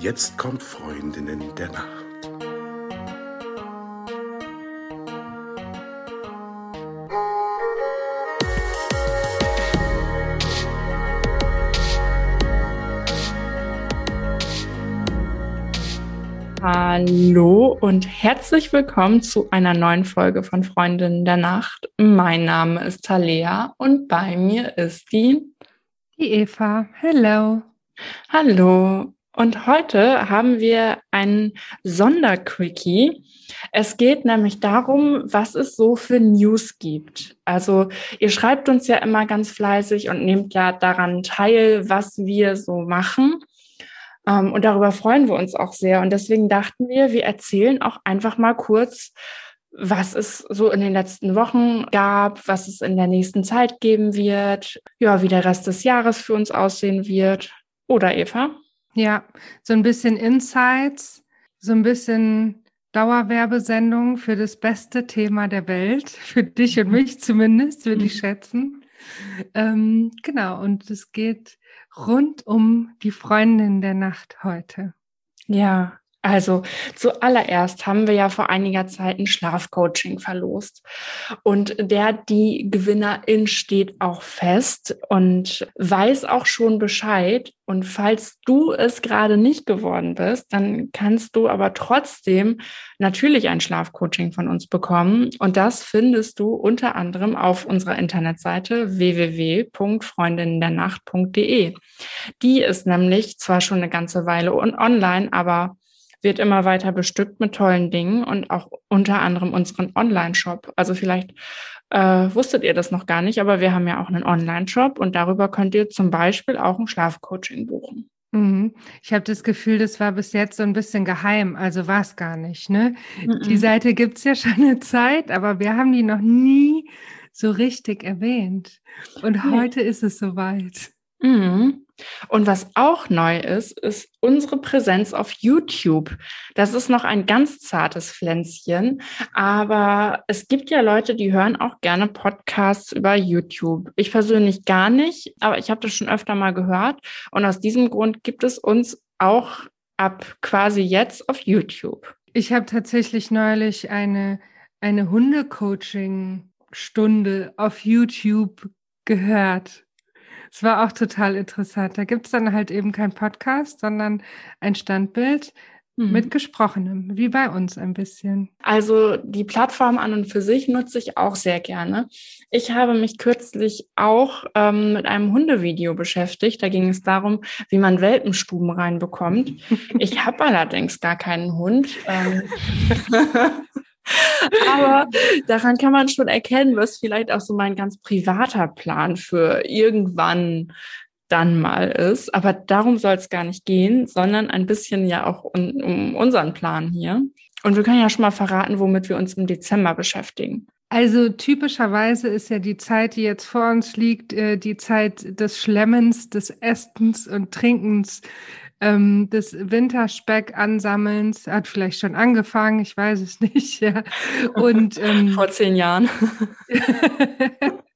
Jetzt kommt Freundinnen der Nacht. Hallo und herzlich willkommen zu einer neuen Folge von Freundinnen der Nacht. Mein Name ist Talea und bei mir ist die die Eva. Hello. Hallo. Und heute haben wir ein Sonderquickie. Es geht nämlich darum, was es so für News gibt. Also ihr schreibt uns ja immer ganz fleißig und nehmt ja daran teil, was wir so machen. Ähm, und darüber freuen wir uns auch sehr. Und deswegen dachten wir, wir erzählen auch einfach mal kurz, was es so in den letzten Wochen gab, was es in der nächsten Zeit geben wird, ja, wie der Rest des Jahres für uns aussehen wird. Oder Eva? Ja, so ein bisschen Insights, so ein bisschen Dauerwerbesendung für das beste Thema der Welt, für dich und mich zumindest, würde ich schätzen. Ähm, genau, und es geht rund um die Freundin der Nacht heute. Ja, also zuallererst haben wir ja vor einiger Zeit ein Schlafcoaching verlost und der, die Gewinnerin steht auch fest und weiß auch schon Bescheid. Und falls du es gerade nicht geworden bist, dann kannst du aber trotzdem natürlich ein Schlafcoaching von uns bekommen. Und das findest du unter anderem auf unserer Internetseite www.freundinnendernacht.de. Die ist nämlich zwar schon eine ganze Weile online, aber wird immer weiter bestückt mit tollen Dingen und auch unter anderem unseren Online-Shop. Also vielleicht äh, wusstet ihr das noch gar nicht, aber wir haben ja auch einen Online-Shop und darüber könnt ihr zum Beispiel auch ein Schlafcoaching buchen. Mhm. Ich habe das Gefühl, das war bis jetzt so ein bisschen geheim, also war es gar nicht. Ne? Mhm. Die Seite gibt's ja schon eine Zeit, aber wir haben die noch nie so richtig erwähnt. Und nee. heute ist es soweit. Mhm. Und was auch neu ist, ist unsere Präsenz auf YouTube. Das ist noch ein ganz zartes Pflänzchen, aber es gibt ja Leute, die hören auch gerne Podcasts über YouTube. Ich persönlich gar nicht, aber ich habe das schon öfter mal gehört und aus diesem Grund gibt es uns auch ab quasi jetzt auf YouTube. Ich habe tatsächlich neulich eine eine Hundecoaching-Stunde auf YouTube gehört. Es war auch total interessant. Da gibt es dann halt eben kein Podcast, sondern ein Standbild mhm. mit Gesprochenem, wie bei uns ein bisschen. Also die Plattform an und für sich nutze ich auch sehr gerne. Ich habe mich kürzlich auch ähm, mit einem Hundevideo beschäftigt. Da ging es darum, wie man Welpenstuben reinbekommt. Ich habe allerdings gar keinen Hund. Ähm Aber daran kann man schon erkennen, was vielleicht auch so mein ganz privater Plan für irgendwann dann mal ist. Aber darum soll es gar nicht gehen, sondern ein bisschen ja auch um, um unseren Plan hier. Und wir können ja schon mal verraten, womit wir uns im Dezember beschäftigen. Also typischerweise ist ja die Zeit, die jetzt vor uns liegt, äh, die Zeit des Schlemmens, des Essens und Trinkens ähm, des Winterspeck-Ansammelns. Hat vielleicht schon angefangen, ich weiß es nicht. Ja. Und, ähm, Vor zehn Jahren.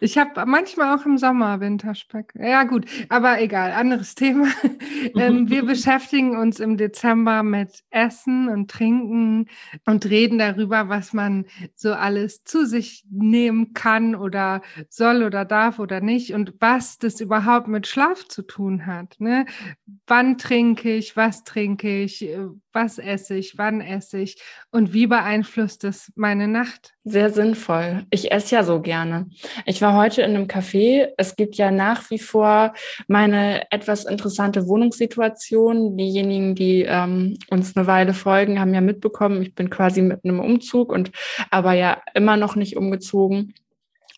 Ich habe manchmal auch im Sommer Winterspeck. Ja gut, aber egal, anderes Thema. ähm, wir beschäftigen uns im Dezember mit Essen und Trinken und reden darüber, was man so alles zu sich nehmen kann oder soll oder darf oder nicht und was das überhaupt mit Schlaf zu tun hat. Ne? Wann trinke ich, was trinke ich, was esse ich, wann esse ich und wie beeinflusst es meine Nacht? Sehr sinnvoll. Ich esse ja so gerne. Ich war heute in einem Café. Es gibt ja nach wie vor meine etwas interessante Wohnungssituation. Diejenigen, die ähm, uns eine Weile folgen, haben ja mitbekommen, ich bin quasi mit einem Umzug und aber ja immer noch nicht umgezogen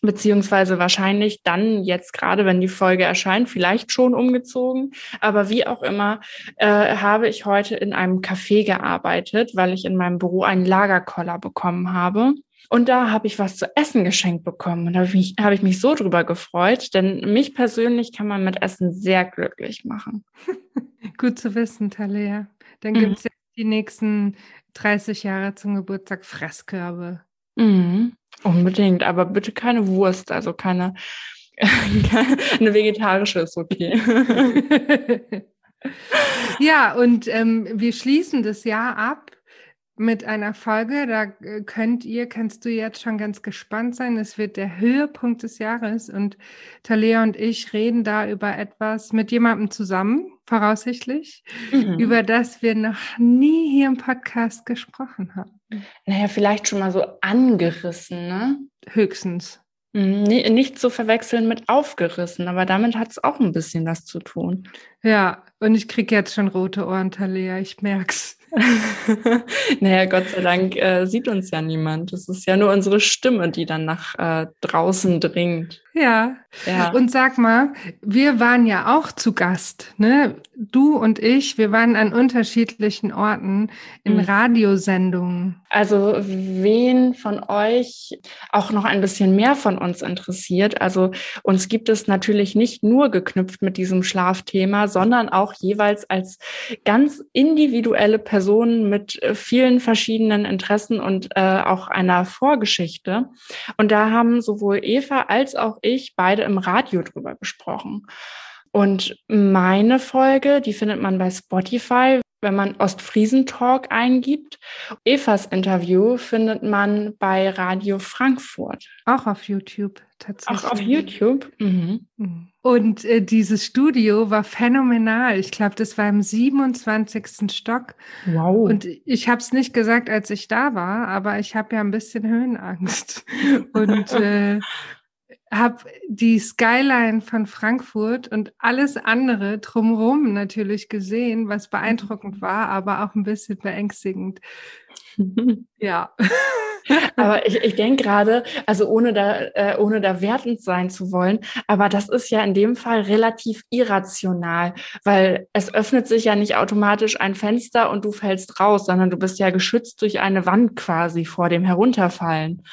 beziehungsweise wahrscheinlich dann jetzt gerade, wenn die Folge erscheint, vielleicht schon umgezogen. Aber wie auch immer, äh, habe ich heute in einem Café gearbeitet, weil ich in meinem Büro einen Lagerkoller bekommen habe. Und da habe ich was zu essen geschenkt bekommen. Und da habe ich, mich, hab ich mich so drüber gefreut, denn mich persönlich kann man mit Essen sehr glücklich machen. Gut zu wissen, Talea. Dann mhm. gibt es jetzt die nächsten 30 Jahre zum Geburtstag Fresskörbe. Mhm. Unbedingt, aber bitte keine Wurst, also keine, eine vegetarische ist okay. Ja, und ähm, wir schließen das Jahr ab mit einer Folge. Da äh, könnt ihr, kannst du jetzt schon ganz gespannt sein. Es wird der Höhepunkt des Jahres und Talia und ich reden da über etwas mit jemandem zusammen, voraussichtlich, mhm. über das wir noch nie hier im Podcast gesprochen haben. Naja, vielleicht schon mal so angerissen, ne? Höchstens. Mhm, nicht zu verwechseln mit aufgerissen, aber damit hat es auch ein bisschen was zu tun. Ja, und ich kriege jetzt schon rote Ohren, Talia, ich merk's. naja, Gott sei Dank äh, sieht uns ja niemand. Es ist ja nur unsere Stimme, die dann nach äh, draußen dringt. Ja. ja. Und sag mal, wir waren ja auch zu Gast, ne? Du und ich, wir waren an unterschiedlichen Orten in mhm. Radiosendungen. Also, wen von euch auch noch ein bisschen mehr von uns interessiert, also uns gibt es natürlich nicht nur geknüpft mit diesem Schlafthema, sondern auch jeweils als ganz individuelle Personen mit äh, vielen verschiedenen Interessen und äh, auch einer Vorgeschichte. Und da haben sowohl Eva als auch ich beide im Radio drüber gesprochen. Und meine Folge, die findet man bei Spotify, wenn man Ostfriesen-Talk eingibt. Evas Interview findet man bei Radio Frankfurt. Auch auf YouTube tatsächlich. Auch auf YouTube. Mhm. mhm. Und äh, dieses Studio war phänomenal. Ich glaube, das war im 27. Stock. Wow. Und ich habe es nicht gesagt, als ich da war, aber ich habe ja ein bisschen Höhenangst. Und äh, habe die Skyline von Frankfurt und alles andere drumherum natürlich gesehen, was beeindruckend war, aber auch ein bisschen beängstigend. ja. Aber ich, ich denke gerade, also ohne da, äh, ohne da wertend sein zu wollen, aber das ist ja in dem Fall relativ irrational, weil es öffnet sich ja nicht automatisch ein Fenster und du fällst raus, sondern du bist ja geschützt durch eine Wand quasi vor dem Herunterfallen.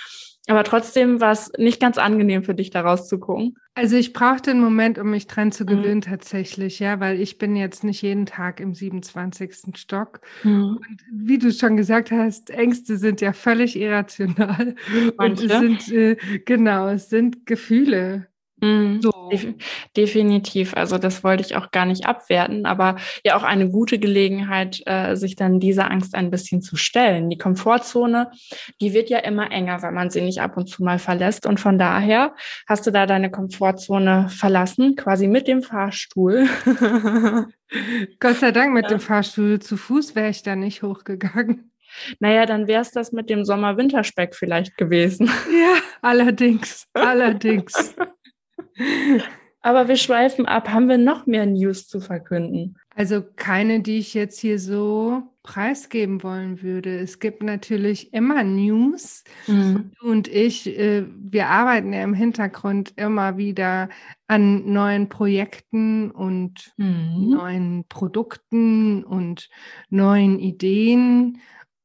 Aber trotzdem war es nicht ganz angenehm für dich, da rauszugucken. Also ich brauchte einen Moment, um mich dran zu mhm. gewöhnen mhm. tatsächlich, ja, weil ich bin jetzt nicht jeden Tag im 27. Stock. Mhm. Und wie du schon gesagt hast, Ängste sind ja völlig irrational. Manche. Und es sind, äh, genau, es sind Gefühle. Mhm, so. definitiv. Also das wollte ich auch gar nicht abwerten, aber ja auch eine gute Gelegenheit, äh, sich dann dieser Angst ein bisschen zu stellen. Die Komfortzone, die wird ja immer enger, wenn man sie nicht ab und zu mal verlässt. Und von daher hast du da deine Komfortzone verlassen, quasi mit dem Fahrstuhl. Gott sei Dank mit ja. dem Fahrstuhl. Zu Fuß wäre ich da nicht hochgegangen. Naja, dann wäre es das mit dem Sommer-Winterspeck vielleicht gewesen. Ja, allerdings, allerdings. Aber wir schweifen ab. Haben wir noch mehr News zu verkünden? Also keine, die ich jetzt hier so preisgeben wollen würde. Es gibt natürlich immer News. Mhm. Du und ich, äh, wir arbeiten ja im Hintergrund immer wieder an neuen Projekten und mhm. neuen Produkten und neuen Ideen.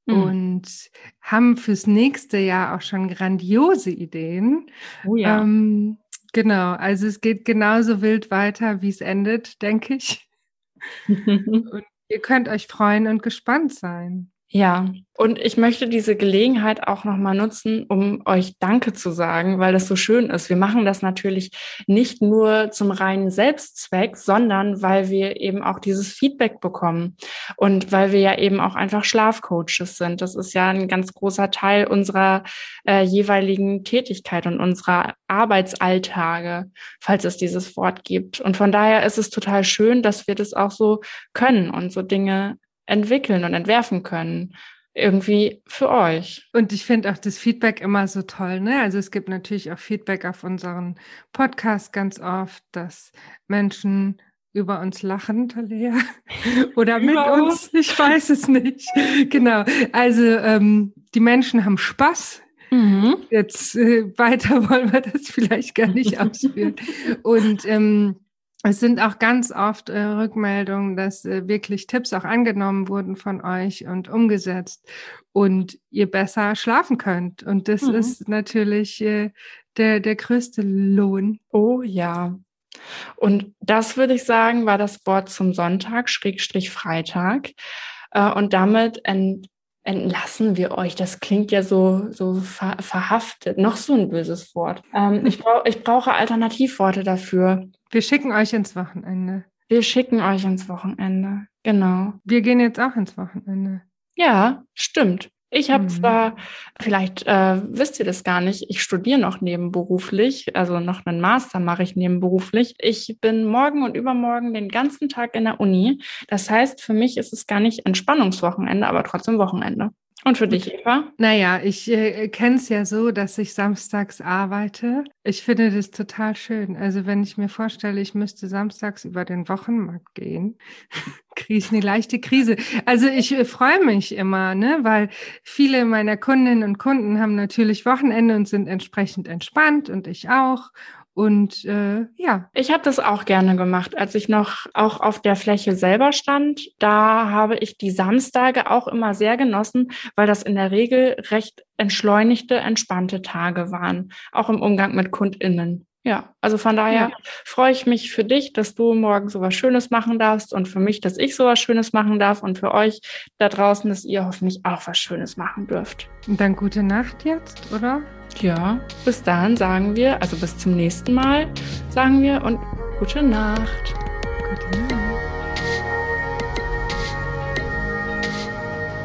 Mhm. und haben fürs nächste Jahr auch schon grandiose Ideen. Oh ja. Ähm, Genau, also es geht genauso wild weiter, wie es endet, denke ich. und ihr könnt euch freuen und gespannt sein. Ja, und ich möchte diese Gelegenheit auch nochmal nutzen, um euch Danke zu sagen, weil das so schön ist. Wir machen das natürlich nicht nur zum reinen Selbstzweck, sondern weil wir eben auch dieses Feedback bekommen und weil wir ja eben auch einfach Schlafcoaches sind. Das ist ja ein ganz großer Teil unserer äh, jeweiligen Tätigkeit und unserer Arbeitsalltage, falls es dieses Wort gibt. Und von daher ist es total schön, dass wir das auch so können und so Dinge entwickeln und entwerfen können. Irgendwie für euch. Und ich finde auch das Feedback immer so toll. Ne? Also es gibt natürlich auch Feedback auf unseren Podcast ganz oft, dass Menschen über uns lachen, Talia. Oder mit uns. Ich weiß es nicht. genau. Also ähm, die Menschen haben Spaß. Mhm. Jetzt äh, weiter wollen wir das vielleicht gar nicht ausführen. Und ähm, es sind auch ganz oft äh, Rückmeldungen, dass äh, wirklich Tipps auch angenommen wurden von euch und umgesetzt und ihr besser schlafen könnt. Und das mhm. ist natürlich äh, der, der größte Lohn. Oh ja. Und das würde ich sagen, war das Wort zum Sonntag, Schrägstrich Freitag. Äh, und damit ent entlassen wir euch. Das klingt ja so, so ver verhaftet. Noch so ein böses Wort. Ähm, ich, brauch, ich brauche Alternativworte dafür. Wir schicken euch ins Wochenende. Wir schicken euch ins Wochenende. Genau. Wir gehen jetzt auch ins Wochenende. Ja, stimmt. Ich habe mhm. zwar, vielleicht äh, wisst ihr das gar nicht, ich studiere noch nebenberuflich, also noch einen Master mache ich nebenberuflich. Ich bin morgen und übermorgen den ganzen Tag in der Uni. Das heißt, für mich ist es gar nicht Entspannungswochenende, aber trotzdem Wochenende. Und für dich, Eva? Naja, ich äh, kenne es ja so, dass ich samstags arbeite. Ich finde das total schön. Also wenn ich mir vorstelle, ich müsste samstags über den Wochenmarkt gehen, kriege ich eine leichte Krise. Also ich äh, freue mich immer, ne, weil viele meiner Kundinnen und Kunden haben natürlich Wochenende und sind entsprechend entspannt und ich auch. Und äh, ja. Ich habe das auch gerne gemacht, als ich noch auch auf der Fläche selber stand. Da habe ich die Samstage auch immer sehr genossen, weil das in der Regel recht entschleunigte, entspannte Tage waren, auch im Umgang mit KundInnen. Ja, also von daher ja. freue ich mich für dich, dass du morgen so was Schönes machen darfst und für mich, dass ich so was Schönes machen darf und für euch da draußen, dass ihr hoffentlich auch was Schönes machen dürft. Und dann gute Nacht jetzt, oder? Ja, bis dahin sagen wir, also bis zum nächsten Mal sagen wir und gute Nacht. Gute Nacht.